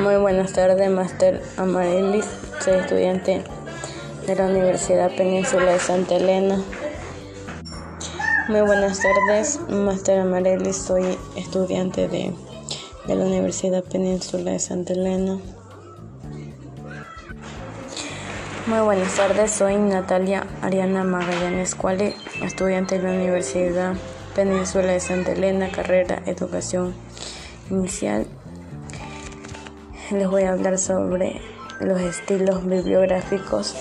Muy buenas tardes, Master Amarelis. Soy estudiante de la Universidad Península de Santa Elena. Muy buenas tardes, Master Amarelis. Soy estudiante de, la Universidad Península de Santa Elena. Muy buenas tardes, soy Natalia Ariana Magallanes Cuale, estudiante de la Universidad Península de Santa Elena, carrera Educación Inicial les voy a hablar sobre los estilos bibliográficos.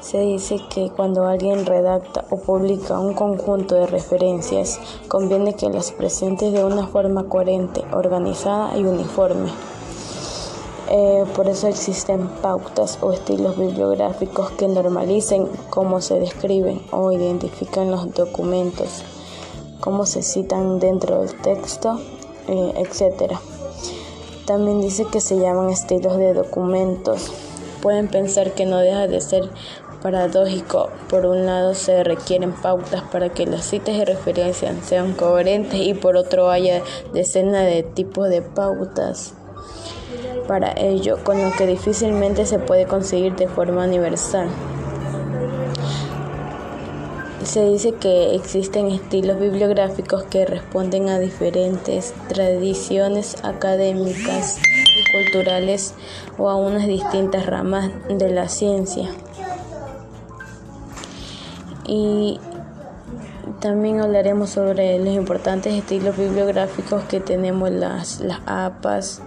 Se dice que cuando alguien redacta o publica un conjunto de referencias, conviene que las presente de una forma coherente, organizada y uniforme. Eh, por eso existen pautas o estilos bibliográficos que normalicen cómo se describen o identifican los documentos, cómo se citan dentro del texto, eh, etc. También dice que se llaman estilos de documentos. Pueden pensar que no deja de ser paradójico. Por un lado se requieren pautas para que las citas y referencias sean coherentes y por otro haya decenas de tipos de pautas para ello, con lo que difícilmente se puede conseguir de forma universal. Se dice que existen estilos bibliográficos que responden a diferentes tradiciones académicas y culturales o a unas distintas ramas de la ciencia. Y también hablaremos sobre los importantes estilos bibliográficos que tenemos las, las APAS,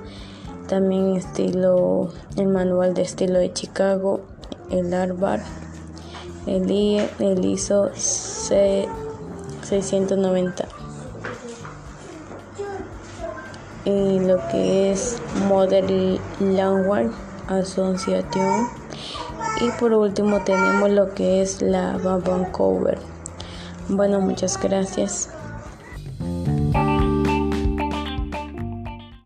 también estilo, el manual de estilo de Chicago, el Harvard el, el ISO C 690 y lo que es Modern Language Association y por último tenemos lo que es la Vancouver bueno muchas gracias